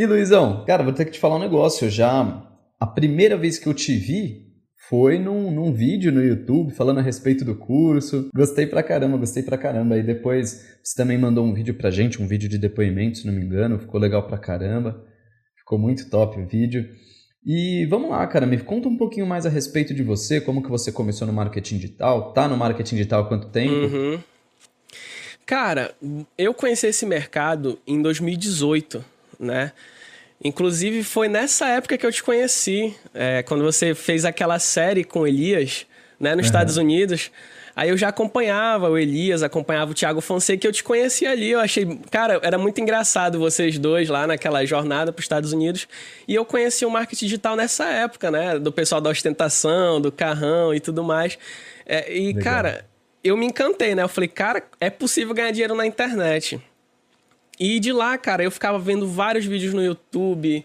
E Luizão, cara, vou ter que te falar um negócio. Eu já. A primeira vez que eu te vi foi num, num vídeo no YouTube falando a respeito do curso. Gostei pra caramba, gostei pra caramba. E depois você também mandou um vídeo pra gente, um vídeo de depoimento, se não me engano. Ficou legal pra caramba. Ficou muito top o vídeo. E vamos lá, cara, me conta um pouquinho mais a respeito de você, como que você começou no marketing digital, tá no marketing digital há quanto tempo? Uhum. Cara, eu conheci esse mercado em 2018, né? Inclusive foi nessa época que eu te conheci, é, quando você fez aquela série com Elias, né, nos uhum. Estados Unidos. Aí eu já acompanhava o Elias, acompanhava o Thiago Fonseca, que eu te conhecia ali. Eu achei, cara, era muito engraçado vocês dois lá naquela jornada para os Estados Unidos. E eu conheci o marketing digital nessa época, né? Do pessoal da ostentação, do carrão e tudo mais. É, e, Legal. cara, eu me encantei, né? Eu falei, cara, é possível ganhar dinheiro na internet. E de lá, cara, eu ficava vendo vários vídeos no YouTube.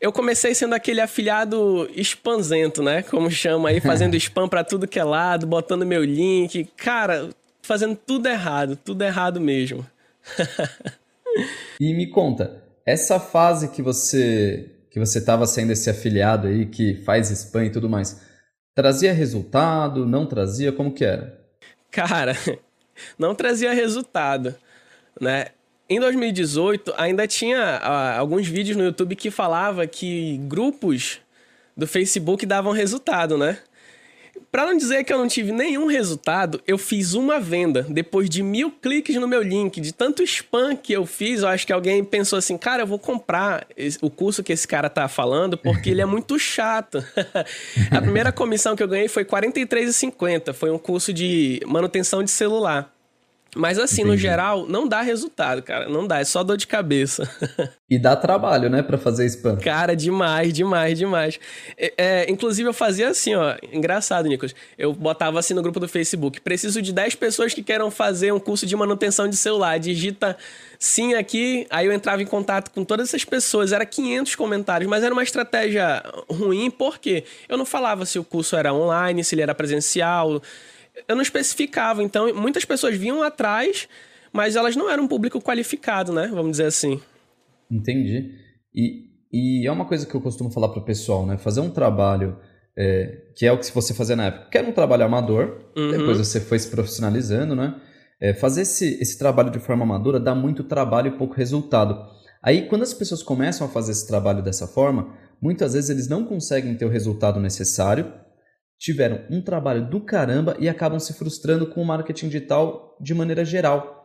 Eu comecei sendo aquele afiliado spamzento, né? Como chama aí, fazendo spam para tudo que é lado, botando meu link. Cara, fazendo tudo errado, tudo errado mesmo. e me conta, essa fase que você que você estava sendo esse afiliado aí que faz spam e tudo mais, trazia resultado, não trazia, como que era? Cara, não trazia resultado, né? Em 2018, ainda tinha uh, alguns vídeos no YouTube que falava que grupos do Facebook davam resultado, né? Para não dizer que eu não tive nenhum resultado, eu fiz uma venda depois de mil cliques no meu link, de tanto spam que eu fiz. Eu acho que alguém pensou assim, cara, eu vou comprar o curso que esse cara tá falando porque ele é muito chato. A primeira comissão que eu ganhei foi R$ 43,50. Foi um curso de manutenção de celular. Mas assim, Entendi. no geral, não dá resultado, cara. Não dá, é só dor de cabeça. e dá trabalho, né, para fazer spam. Cara, demais, demais, demais. É, é, inclusive, eu fazia assim, ó. Engraçado, Nicolas. Eu botava assim no grupo do Facebook: preciso de 10 pessoas que queiram fazer um curso de manutenção de celular. Digita sim aqui. Aí eu entrava em contato com todas essas pessoas. Era 500 comentários, mas era uma estratégia ruim, porque eu não falava se o curso era online, se ele era presencial eu não especificava. Então, muitas pessoas vinham atrás, mas elas não eram um público qualificado, né? Vamos dizer assim. Entendi. E, e é uma coisa que eu costumo falar para o pessoal, né? Fazer um trabalho é, que é o que você fazia na época, que era um trabalho amador, uhum. depois você foi se profissionalizando, né? É, fazer esse, esse trabalho de forma amadora dá muito trabalho e pouco resultado. Aí, quando as pessoas começam a fazer esse trabalho dessa forma, muitas vezes eles não conseguem ter o resultado necessário tiveram um trabalho do caramba e acabam se frustrando com o marketing digital de maneira geral.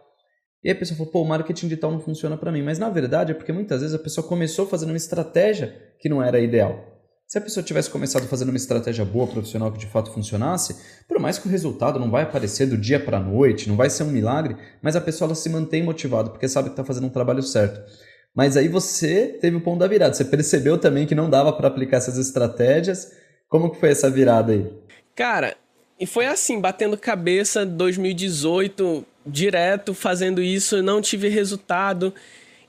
E a pessoa falou, pô, o marketing digital não funciona para mim. Mas na verdade é porque muitas vezes a pessoa começou fazendo uma estratégia que não era ideal. Se a pessoa tivesse começado fazendo uma estratégia boa, profissional, que de fato funcionasse, por mais que o resultado não vai aparecer do dia para a noite, não vai ser um milagre, mas a pessoa se mantém motivada porque sabe que está fazendo um trabalho certo. Mas aí você teve o ponto da virada, você percebeu também que não dava para aplicar essas estratégias como que foi essa virada aí? Cara, e foi assim, batendo cabeça 2018, direto fazendo isso, não tive resultado.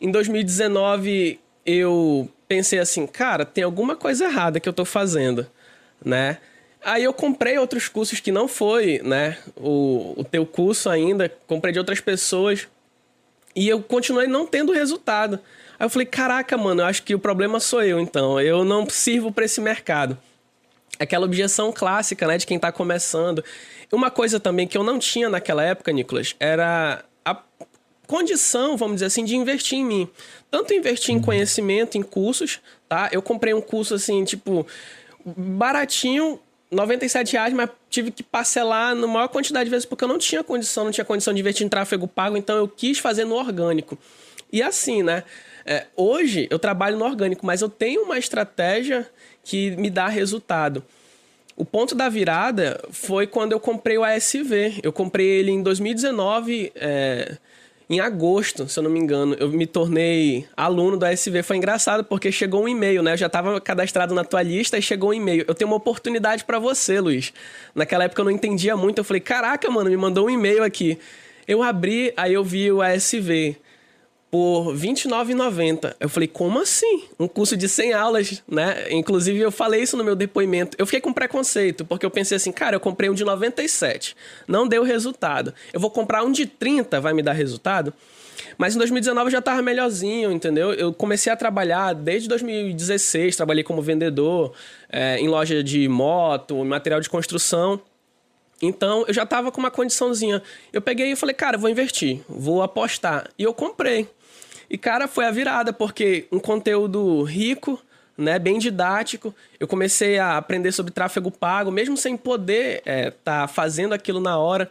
Em 2019 eu pensei assim, cara, tem alguma coisa errada que eu tô fazendo, né? Aí eu comprei outros cursos que não foi, né, o, o teu curso ainda, comprei de outras pessoas e eu continuei não tendo resultado. Aí eu falei, caraca, mano, eu acho que o problema sou eu então, eu não sirvo para esse mercado aquela objeção clássica, né, de quem está começando. Uma coisa também que eu não tinha naquela época, Nicolas, era a condição, vamos dizer assim, de investir em mim. Tanto investir em uhum. conhecimento, em cursos, tá? Eu comprei um curso assim, tipo, baratinho, 97 reais, mas tive que parcelar na maior quantidade de vezes porque eu não tinha condição, não tinha condição de investir em tráfego pago, então eu quis fazer no orgânico. E assim, né? É, hoje eu trabalho no orgânico, mas eu tenho uma estratégia que me dá resultado. O ponto da virada foi quando eu comprei o ASV. Eu comprei ele em 2019, é, em agosto, se eu não me engano. Eu me tornei aluno do ASV. Foi engraçado porque chegou um e-mail, né? Eu já estava cadastrado na tua lista e chegou um e-mail. Eu tenho uma oportunidade para você, Luiz. Naquela época eu não entendia muito. Eu falei, caraca, mano, me mandou um e-mail aqui. Eu abri, aí eu vi o ASV por R$29,90. Eu falei, como assim? Um curso de 100 aulas, né? Inclusive, eu falei isso no meu depoimento. Eu fiquei com preconceito, porque eu pensei assim, cara, eu comprei um de 97, não deu resultado. Eu vou comprar um de 30, vai me dar resultado? Mas em 2019 eu já estava melhorzinho, entendeu? Eu comecei a trabalhar desde 2016, trabalhei como vendedor é, em loja de moto, material de construção. Então eu já estava com uma condiçãozinha. Eu peguei e falei, cara, vou investir, vou apostar. E eu comprei. E, cara, foi a virada, porque um conteúdo rico, né, bem didático. Eu comecei a aprender sobre tráfego pago, mesmo sem poder estar é, tá fazendo aquilo na hora.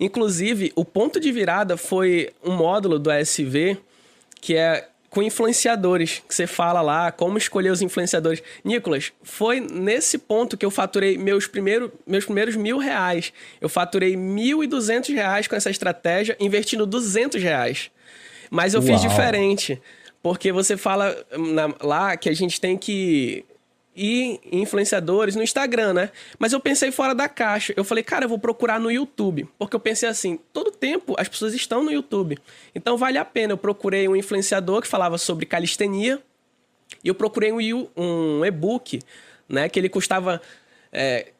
Inclusive, o ponto de virada foi um módulo do ASV, que é com influenciadores, que você fala lá, como escolher os influenciadores. Nicolas, foi nesse ponto que eu faturei meus, primeiro, meus primeiros mil reais. Eu faturei mil e duzentos reais com essa estratégia, investindo duzentos reais. Mas eu Uau. fiz diferente. Porque você fala na, lá que a gente tem que ir influenciadores no Instagram, né? Mas eu pensei fora da caixa. Eu falei, cara, eu vou procurar no YouTube. Porque eu pensei assim, todo tempo as pessoas estão no YouTube. Então vale a pena. Eu procurei um influenciador que falava sobre calistenia. E eu procurei um, um e-book, né? Que ele custava é,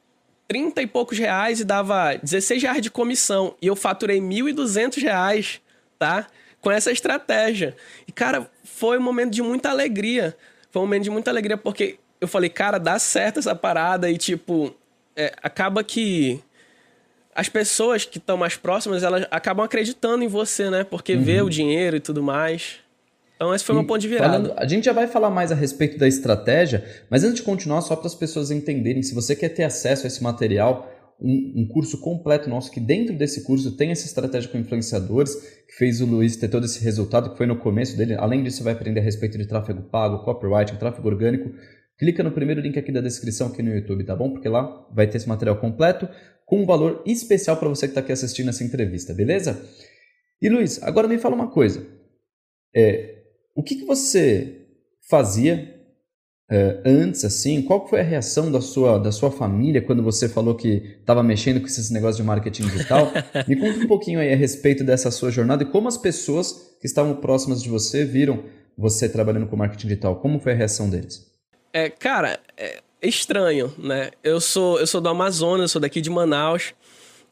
30 e poucos reais e dava 16 reais de comissão. E eu faturei 1.200 reais, tá? com essa estratégia. E, cara, foi um momento de muita alegria. Foi um momento de muita alegria, porque eu falei, cara, dá certo essa parada e, tipo, é, acaba que as pessoas que estão mais próximas, elas acabam acreditando em você, né? Porque uhum. vê o dinheiro e tudo mais. Então, esse foi o meu ponto de virada. Falando, a gente já vai falar mais a respeito da estratégia, mas antes de continuar, só para as pessoas entenderem, se você quer ter acesso a esse material, um, um, curso completo nosso, que dentro desse curso tem essa estratégia com influenciadores, que fez o Luiz ter todo esse resultado, que foi no começo dele. Além disso, você vai aprender a respeito de tráfego pago, copywriting, tráfego orgânico. Clica no primeiro link aqui da descrição aqui no YouTube, tá bom? Porque lá vai ter esse material completo com um valor especial para você que está aqui assistindo essa entrevista, beleza? E Luiz, agora me fala uma coisa. É, o que, que você fazia Uh, antes, assim, qual foi a reação da sua, da sua família quando você falou que estava mexendo com esses negócios de marketing digital? Me conta um pouquinho aí a respeito dessa sua jornada e como as pessoas que estavam próximas de você viram você trabalhando com marketing digital. Como foi a reação deles? É, cara, é estranho, né? Eu sou, eu sou do Amazonas, sou daqui de Manaus.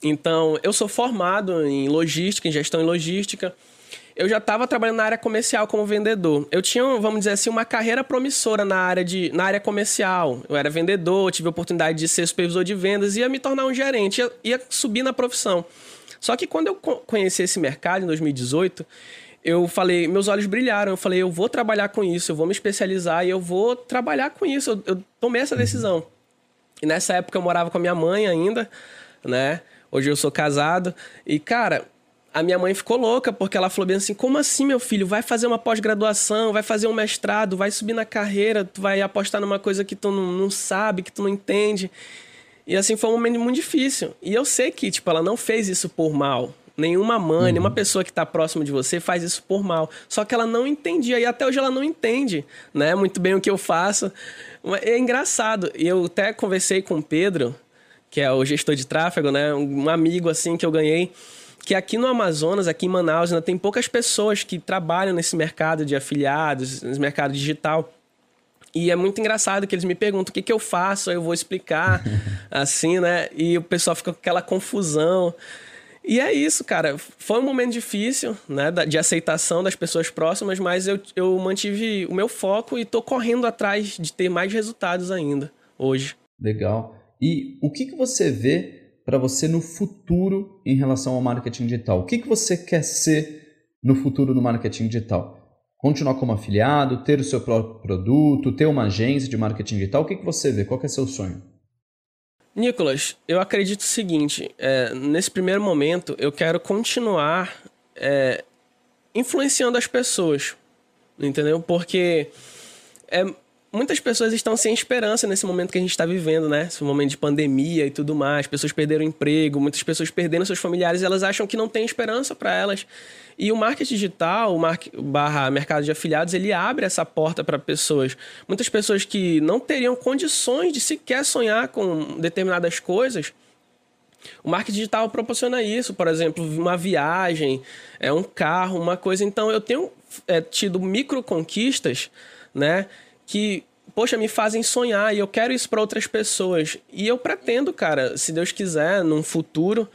Então, eu sou formado em logística, em gestão em logística eu já estava trabalhando na área comercial como vendedor. Eu tinha, vamos dizer assim, uma carreira promissora na área, de, na área comercial. Eu era vendedor, tive a oportunidade de ser supervisor de vendas, ia me tornar um gerente, ia, ia subir na profissão. Só que quando eu conheci esse mercado, em 2018, eu falei, meus olhos brilharam. Eu falei, eu vou trabalhar com isso, eu vou me especializar e eu vou trabalhar com isso. Eu, eu tomei essa decisão. E nessa época eu morava com a minha mãe ainda, né? Hoje eu sou casado. E, cara, a minha mãe ficou louca, porque ela falou bem assim: como assim, meu filho? Vai fazer uma pós-graduação, vai fazer um mestrado, vai subir na carreira, tu vai apostar numa coisa que tu não, não sabe, que tu não entende. E assim foi um momento muito difícil. E eu sei que, tipo, ela não fez isso por mal. Nenhuma mãe, uhum. nenhuma pessoa que está próxima de você faz isso por mal. Só que ela não entendia, e até hoje ela não entende, né? Muito bem o que eu faço. É engraçado. Eu até conversei com o Pedro, que é o gestor de tráfego, né? Um amigo assim que eu ganhei que aqui no Amazonas, aqui em Manaus, ainda tem poucas pessoas que trabalham nesse mercado de afiliados, nesse mercado digital. E é muito engraçado que eles me perguntam o que, que eu faço, aí eu vou explicar, assim, né? E o pessoal fica com aquela confusão. E é isso, cara. Foi um momento difícil, né, de aceitação das pessoas próximas, mas eu, eu mantive o meu foco e tô correndo atrás de ter mais resultados ainda, hoje. Legal. E o que, que você vê para você no futuro em relação ao marketing digital? O que, que você quer ser no futuro no marketing digital? Continuar como afiliado, ter o seu próprio produto, ter uma agência de marketing digital? O que, que você vê? Qual é seu sonho? Nicolas, eu acredito o seguinte: é, nesse primeiro momento, eu quero continuar é, influenciando as pessoas, entendeu? Porque é, muitas pessoas estão sem esperança nesse momento que a gente está vivendo, né? Esse momento de pandemia e tudo mais. Pessoas perderam emprego, muitas pessoas perderam seus familiares elas acham que não tem esperança para elas. E o marketing digital, o barra mercado de afiliados, ele abre essa porta para pessoas. Muitas pessoas que não teriam condições de sequer sonhar com determinadas coisas O marketing digital proporciona isso, por exemplo, uma viagem, é um carro, uma coisa. Então eu tenho é, tido micro conquistas, né, que poxa, me fazem sonhar e eu quero isso para outras pessoas. E eu pretendo, cara, se Deus quiser, num futuro,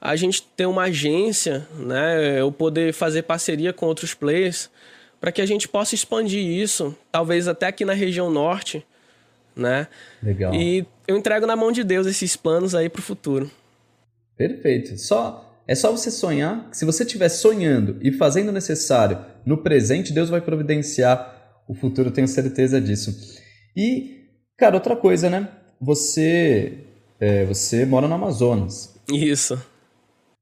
a gente ter uma agência, né, eu poder fazer parceria com outros players para que a gente possa expandir isso, talvez até aqui na região norte, né? Legal. E eu entrego na mão de Deus esses planos aí para o futuro. Perfeito. Só é só você sonhar. Se você estiver sonhando e fazendo o necessário no presente, Deus vai providenciar o futuro, tenho certeza disso. E, cara, outra coisa, né? Você, é, você mora no Amazonas. Isso.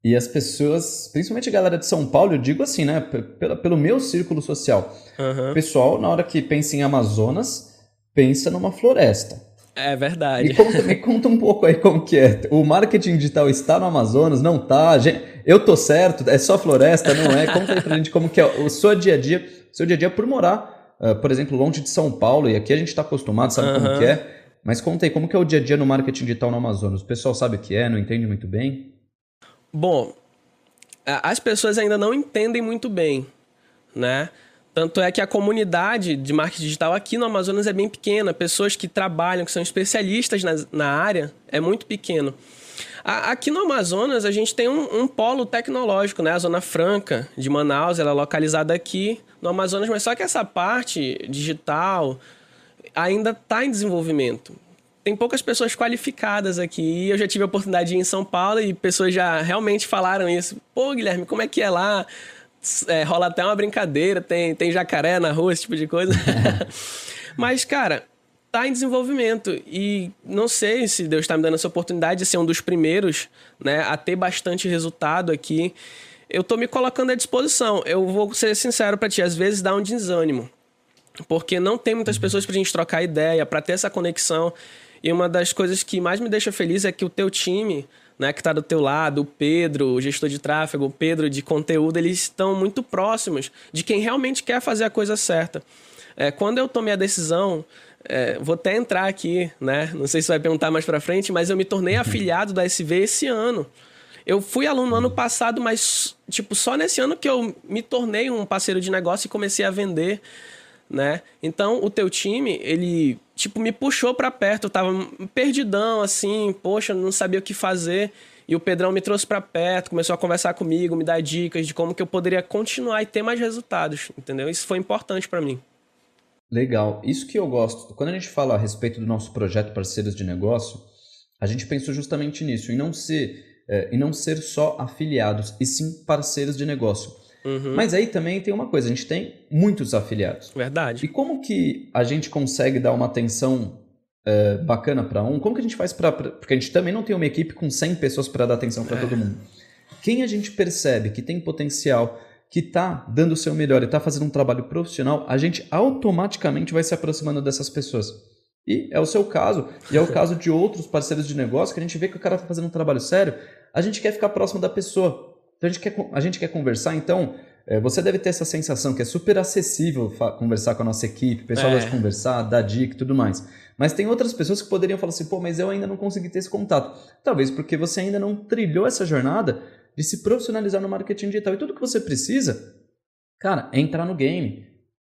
E as pessoas, principalmente a galera de São Paulo, eu digo assim, né? Pelo, pelo meu círculo social. Uhum. O pessoal, na hora que pensa em Amazonas, pensa numa floresta. É verdade. Me conta, me conta um pouco aí como que é. O marketing digital está no Amazonas? Não tá? Eu tô certo? É só floresta? Não é? Conta aí pra gente como que é o seu dia a dia, seu dia a dia por morar, uh, por exemplo, longe de São Paulo, e aqui a gente está acostumado, sabe uhum. como que é. Mas conta aí, como que é o dia a dia no marketing digital no Amazonas? O pessoal sabe o que é, não entende muito bem? Bom, as pessoas ainda não entendem muito bem, né? Tanto é que a comunidade de marketing digital aqui no Amazonas é bem pequena. Pessoas que trabalham, que são especialistas na, na área, é muito pequeno. A, aqui no Amazonas, a gente tem um, um, polo tecnológico, né? A Zona Franca de Manaus, ela é localizada aqui no Amazonas, mas só que essa parte digital ainda está em desenvolvimento. Tem poucas pessoas qualificadas aqui. E eu já tive a oportunidade de ir em São Paulo e pessoas já realmente falaram isso. Pô, Guilherme, como é que é lá? é, rola até uma brincadeira, tem, tem jacaré na rua, esse tipo de coisa. Mas, cara, tá em desenvolvimento e não sei se Deus está me dando essa oportunidade de ser um dos primeiros, né, a ter bastante resultado aqui. Eu tô me colocando à disposição. Eu vou ser sincero para ti, às vezes dá um desânimo, porque não tem muitas pessoas pra gente trocar ideia, para ter essa conexão. E uma das coisas que mais me deixa feliz é que o teu time né, que está do teu lado, o Pedro, o gestor de tráfego, o Pedro de conteúdo, eles estão muito próximos de quem realmente quer fazer a coisa certa. É, quando eu tomei a decisão, é, vou até entrar aqui, né? Não sei se vai perguntar mais para frente, mas eu me tornei afiliado da SV esse ano. Eu fui aluno ano passado, mas tipo só nesse ano que eu me tornei um parceiro de negócio e comecei a vender né? Então, o teu time, ele, tipo, me puxou para perto, eu tava perdidão, assim, poxa, não sabia o que fazer. E o Pedrão me trouxe para perto, começou a conversar comigo, me dar dicas de como que eu poderia continuar e ter mais resultados, entendeu? Isso foi importante para mim. Legal. Isso que eu gosto. Quando a gente fala a respeito do nosso projeto Parceiros de Negócio, a gente pensou justamente nisso, em não ser, é, em não ser só afiliados, e sim parceiros de negócio. Uhum. Mas aí também tem uma coisa, a gente tem muitos afiliados. Verdade. E como que a gente consegue dar uma atenção é, bacana para um? Como que a gente faz para... Porque a gente também não tem uma equipe com 100 pessoas para dar atenção para é. todo mundo. Quem a gente percebe que tem potencial, que está dando o seu melhor e está fazendo um trabalho profissional, a gente automaticamente vai se aproximando dessas pessoas. E é o seu caso, e é o caso de outros parceiros de negócio, que a gente vê que o cara está fazendo um trabalho sério, a gente quer ficar próximo da pessoa. Então a gente quer, a gente quer conversar, então é, você deve ter essa sensação que é super acessível conversar com a nossa equipe, o pessoal é. gosta de conversar, dar dica e tudo mais. Mas tem outras pessoas que poderiam falar assim, pô, mas eu ainda não consegui ter esse contato. Talvez porque você ainda não trilhou essa jornada de se profissionalizar no marketing digital. E tudo que você precisa, cara, é entrar no game,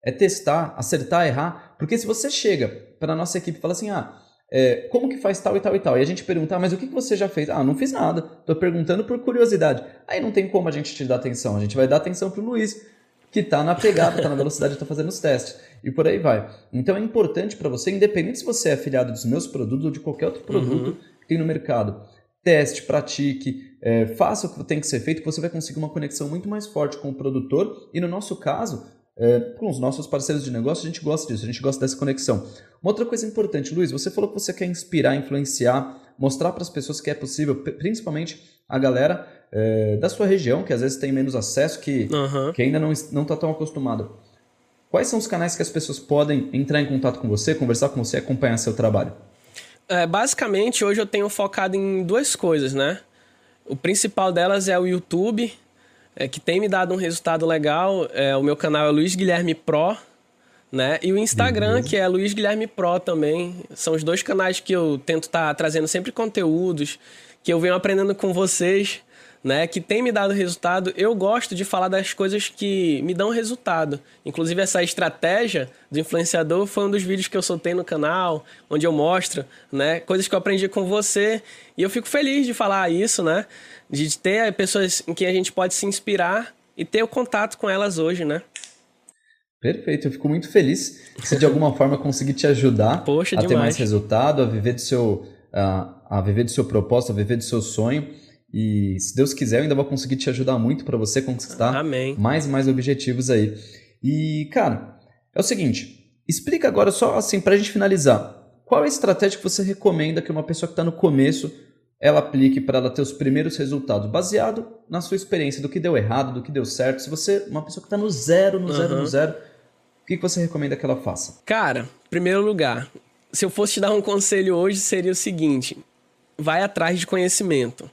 é testar, acertar, errar. Porque se você chega para a nossa equipe e fala assim, ah, é, como que faz tal e tal e tal? E a gente pergunta, ah, mas o que, que você já fez? Ah, não fiz nada, estou perguntando por curiosidade. Aí não tem como a gente te dar atenção, a gente vai dar atenção para o Luiz, que está na pegada, está na velocidade, está fazendo os testes. E por aí vai. Então é importante para você, independente se você é afiliado dos meus produtos ou de qualquer outro produto uhum. que tem no mercado, teste, pratique, é, faça o que tem que ser feito, que você vai conseguir uma conexão muito mais forte com o produtor. E no nosso caso, é, com os nossos parceiros de negócio, a gente gosta disso, a gente gosta dessa conexão. Uma outra coisa importante, Luiz, você falou que você quer inspirar, influenciar, mostrar para as pessoas que é possível, principalmente a galera é, da sua região, que às vezes tem menos acesso, que, uhum. que ainda não está tão acostumado. Quais são os canais que as pessoas podem entrar em contato com você, conversar com você, acompanhar seu trabalho? É, basicamente, hoje eu tenho focado em duas coisas, né? O principal delas é o YouTube, é, que tem me dado um resultado legal. É, o meu canal é Luiz Guilherme Pro, né? E o Instagram, que é Luiz Guilherme Pro também. São os dois canais que eu tento estar tá trazendo sempre conteúdos, que eu venho aprendendo com vocês, né? Que tem me dado resultado. Eu gosto de falar das coisas que me dão resultado. Inclusive, essa estratégia do influenciador foi um dos vídeos que eu soltei no canal, onde eu mostro, né? Coisas que eu aprendi com você. E eu fico feliz de falar isso, né? De ter pessoas em que a gente pode se inspirar e ter o contato com elas hoje, né? Perfeito, eu fico muito feliz se de alguma forma conseguir te ajudar Poxa, a demais. ter mais resultado, a viver do seu, a, a viver do seu propósito, a viver do seu sonho. E se Deus quiser, eu ainda vou conseguir te ajudar muito para você conquistar Amém. mais e mais objetivos aí. E, cara, é o seguinte, explica agora só assim para a gente finalizar. Qual é a estratégia que você recomenda que uma pessoa que está no começo ela aplique para ela ter os primeiros resultados, baseado na sua experiência do que deu errado, do que deu certo. Se você uma pessoa que está no zero, no zero, no zero, o que, que você recomenda que ela faça? Cara, primeiro lugar, se eu fosse te dar um conselho hoje, seria o seguinte: vai atrás de conhecimento.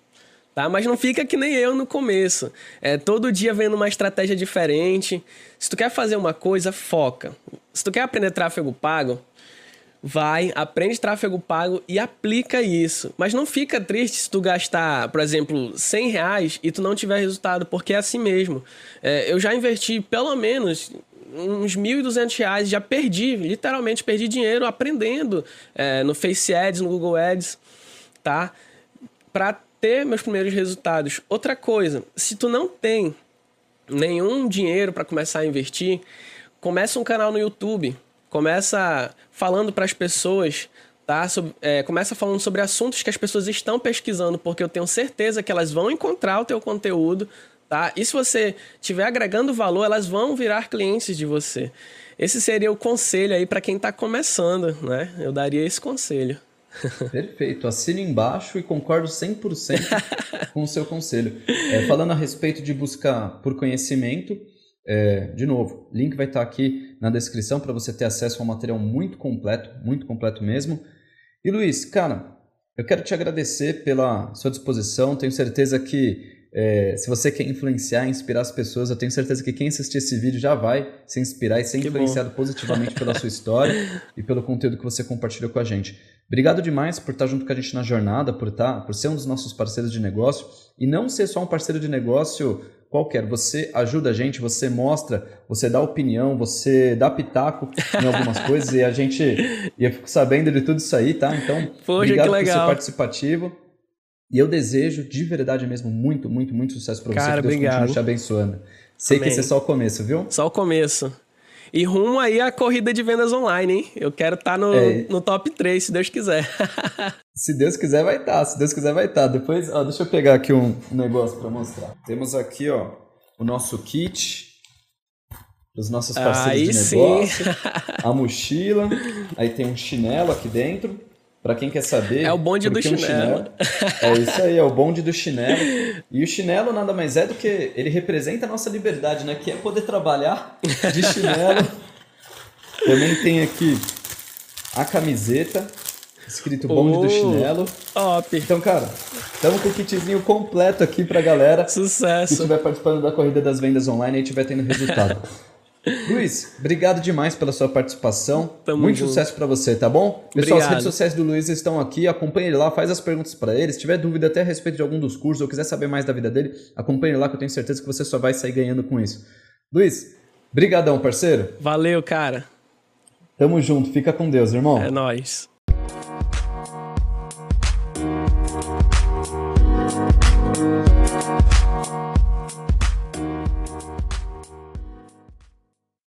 Tá? Mas não fica que nem eu no começo. É todo dia vendo uma estratégia diferente. Se tu quer fazer uma coisa, foca. Se tu quer aprender tráfego pago, vai, aprende tráfego pago e aplica isso. Mas não fica triste se tu gastar, por exemplo, 100 reais e tu não tiver resultado, porque é assim mesmo. É, eu já investi pelo menos uns 1.200 reais, já perdi, literalmente perdi dinheiro aprendendo é, no Face Ads, no Google Ads, tá? Para ter meus primeiros resultados. Outra coisa, se tu não tem nenhum dinheiro para começar a investir, começa um canal no YouTube começa falando para as pessoas, tá? É, começa falando sobre assuntos que as pessoas estão pesquisando, porque eu tenho certeza que elas vão encontrar o teu conteúdo, tá? E se você estiver agregando valor, elas vão virar clientes de você. Esse seria o conselho aí para quem está começando, né? Eu daria esse conselho. Perfeito, assino embaixo e concordo 100% com o seu conselho. É, falando a respeito de buscar por conhecimento, é, de novo, link vai estar aqui na descrição para você ter acesso a um material muito completo, muito completo mesmo. E Luiz, cara, eu quero te agradecer pela sua disposição. Tenho certeza que é, se você quer influenciar, inspirar as pessoas, eu tenho certeza que quem assistir esse vídeo já vai se inspirar e ser que influenciado bom. positivamente pela sua história e pelo conteúdo que você compartilhou com a gente. Obrigado demais por estar junto com a gente na jornada, por estar, por ser um dos nossos parceiros de negócio e não ser só um parceiro de negócio qualquer. Você ajuda a gente, você mostra, você dá opinião, você dá pitaco em algumas coisas e a gente e eu fico sabendo de tudo isso aí, tá? Então, Poxa, obrigado por ser participativo. E eu desejo de verdade mesmo muito, muito, muito sucesso para você. Cara, que Deus obrigado. continue te abençoando. Sei Amém. que esse é só o começo, viu? Só o começo. E rumo aí a corrida de vendas online, hein? Eu quero estar tá no, é. no top 3, se Deus quiser. se Deus quiser, vai estar. Tá. Se Deus quiser, vai estar. Tá. Depois, ó, deixa eu pegar aqui um, um negócio para mostrar. Temos aqui, ó, o nosso kit dos nossos parceiros aí de negócio. Sim. a mochila. Aí tem um chinelo aqui dentro. Para quem quer saber. É o bonde do chinelo. Chinelo. É isso aí, é o bonde do chinelo. E o chinelo nada mais é do que. Ele representa a nossa liberdade, né? Que é poder trabalhar de chinelo. Também tem aqui a camiseta, escrito bonde oh, do chinelo. Top. Então, cara, estamos com o kitzinho completo aqui pra galera. Sucesso. Que estiver participando da corrida das vendas online e estiver tendo resultado. Luiz, obrigado demais pela sua participação. Tamo Muito junto. sucesso para você, tá bom? Pessoal, Obrigado. as redes sociais do Luiz estão aqui. Acompanhe ele lá, faz as perguntas para ele. Se tiver dúvida até a respeito de algum dos cursos ou quiser saber mais da vida dele, acompanhe ele lá que eu tenho certeza que você só vai sair ganhando com isso. Luiz, brigadão, parceiro. Valeu, cara. Tamo junto. Fica com Deus, irmão. É nóis.